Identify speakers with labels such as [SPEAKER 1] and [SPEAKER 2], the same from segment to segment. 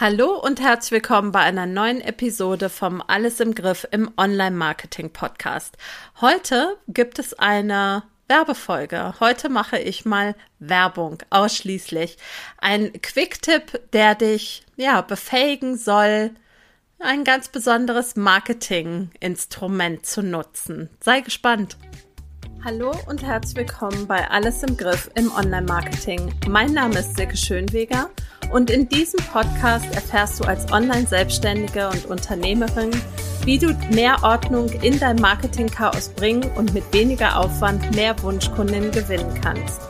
[SPEAKER 1] Hallo und herzlich willkommen bei einer neuen Episode vom Alles im Griff im Online-Marketing Podcast. Heute gibt es eine Werbefolge. Heute mache ich mal Werbung ausschließlich. Ein Quick-Tipp, der dich ja befähigen soll, ein ganz besonderes Marketing-Instrument zu nutzen. Sei gespannt. Hallo und herzlich willkommen bei Alles im Griff im Online-Marketing. Mein Name ist Silke Schönweger und in diesem Podcast erfährst du als Online-Selbstständige und Unternehmerin, wie du mehr Ordnung in dein Marketing-Chaos bringen und mit weniger Aufwand mehr Wunschkunden gewinnen kannst.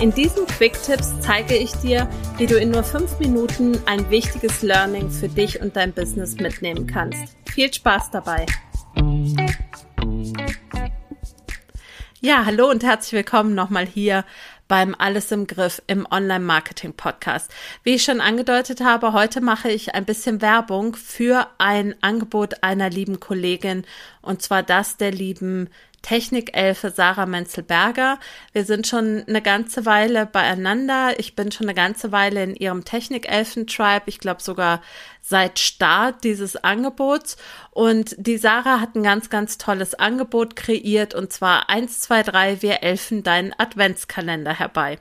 [SPEAKER 1] In diesen Quick-Tipps zeige ich dir, wie du in nur fünf Minuten ein wichtiges Learning für dich und dein Business mitnehmen kannst. Viel Spaß dabei! Ja, hallo und herzlich willkommen nochmal hier beim Alles im Griff im Online-Marketing-Podcast. Wie ich schon angedeutet habe, heute mache ich ein bisschen Werbung für ein Angebot einer lieben Kollegin und zwar das der lieben Technikelfe Sarah Menzel-Berger. Wir sind schon eine ganze Weile beieinander. Ich bin schon eine ganze Weile in ihrem Technikelfen-Tribe. Ich glaube sogar seit Start dieses Angebots. Und die Sarah hat ein ganz, ganz tolles Angebot kreiert und zwar 1, 2, 3, wir elfen deinen Adventskalender herbei.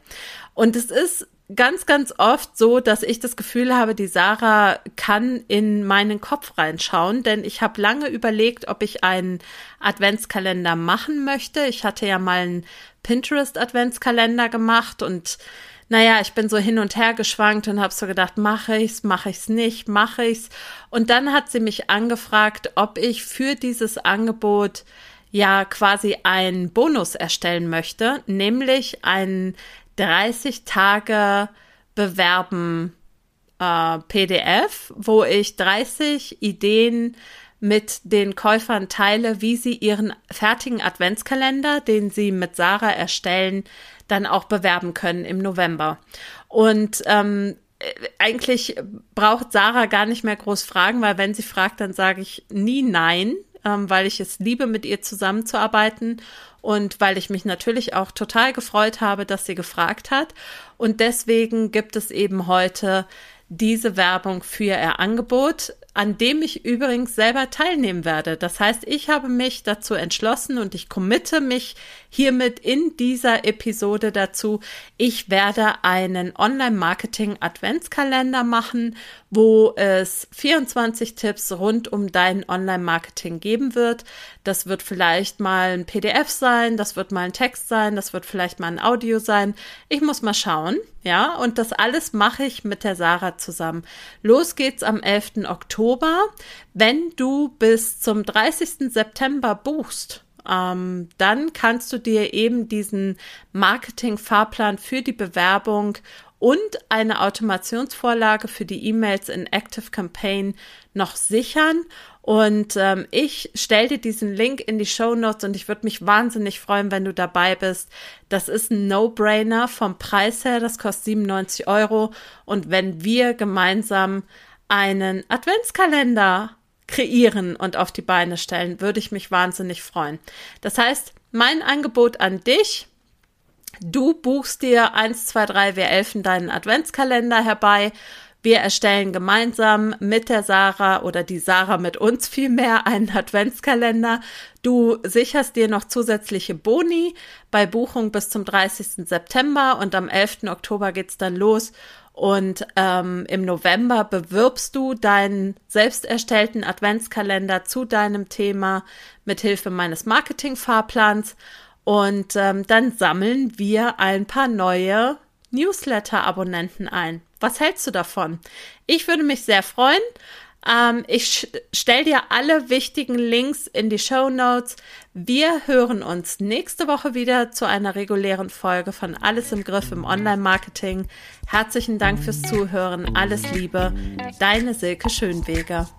[SPEAKER 1] Und es ist ganz, ganz oft so, dass ich das Gefühl habe, die Sarah kann in meinen Kopf reinschauen, denn ich habe lange überlegt, ob ich einen Adventskalender machen möchte. Ich hatte ja mal einen Pinterest-Adventskalender gemacht und naja, ich bin so hin und her geschwankt und habe so gedacht, mache ich's, mache ich's nicht, mache ich's. Und dann hat sie mich angefragt, ob ich für dieses Angebot ja quasi einen Bonus erstellen möchte, nämlich einen 30 Tage bewerben äh, PDF, wo ich 30 Ideen mit den Käufern teile, wie sie ihren fertigen Adventskalender, den sie mit Sarah erstellen, dann auch bewerben können im November. Und ähm, eigentlich braucht Sarah gar nicht mehr groß fragen, weil wenn sie fragt, dann sage ich nie nein, ähm, weil ich es liebe, mit ihr zusammenzuarbeiten und weil ich mich natürlich auch total gefreut habe, dass sie gefragt hat. Und deswegen gibt es eben heute diese Werbung für ihr Angebot an dem ich übrigens selber teilnehmen werde. Das heißt, ich habe mich dazu entschlossen und ich committe mich hiermit in dieser Episode dazu. Ich werde einen Online-Marketing-Adventskalender machen, wo es 24 Tipps rund um dein Online-Marketing geben wird. Das wird vielleicht mal ein PDF sein, das wird mal ein Text sein, das wird vielleicht mal ein Audio sein. Ich muss mal schauen, ja, und das alles mache ich mit der Sarah zusammen. Los geht's am 11. Oktober. Wenn du bis zum 30. September buchst, ähm, dann kannst du dir eben diesen Marketing-Fahrplan für die Bewerbung und eine Automationsvorlage für die E-Mails in Active Campaign noch sichern. Und ähm, ich stelle dir diesen Link in die Show Notes und ich würde mich wahnsinnig freuen, wenn du dabei bist. Das ist ein No-Brainer vom Preis her. Das kostet 97 Euro. Und wenn wir gemeinsam einen Adventskalender kreieren und auf die Beine stellen, würde ich mich wahnsinnig freuen. Das heißt, mein Angebot an dich, Du buchst dir 1, 2, 3, wir elfen deinen Adventskalender herbei. Wir erstellen gemeinsam mit der Sarah oder die Sarah mit uns vielmehr einen Adventskalender. Du sicherst dir noch zusätzliche Boni bei Buchung bis zum 30. September und am 11. Oktober geht's dann los. Und ähm, im November bewirbst du deinen selbst erstellten Adventskalender zu deinem Thema mit Hilfe meines Marketingfahrplans. Und ähm, dann sammeln wir ein paar neue Newsletter-Abonnenten ein. Was hältst du davon? Ich würde mich sehr freuen. Ähm, ich stelle dir alle wichtigen Links in die Show Notes. Wir hören uns nächste Woche wieder zu einer regulären Folge von Alles im Griff im Online-Marketing. Herzlichen Dank fürs Zuhören. Alles Liebe. Deine Silke Schönweger.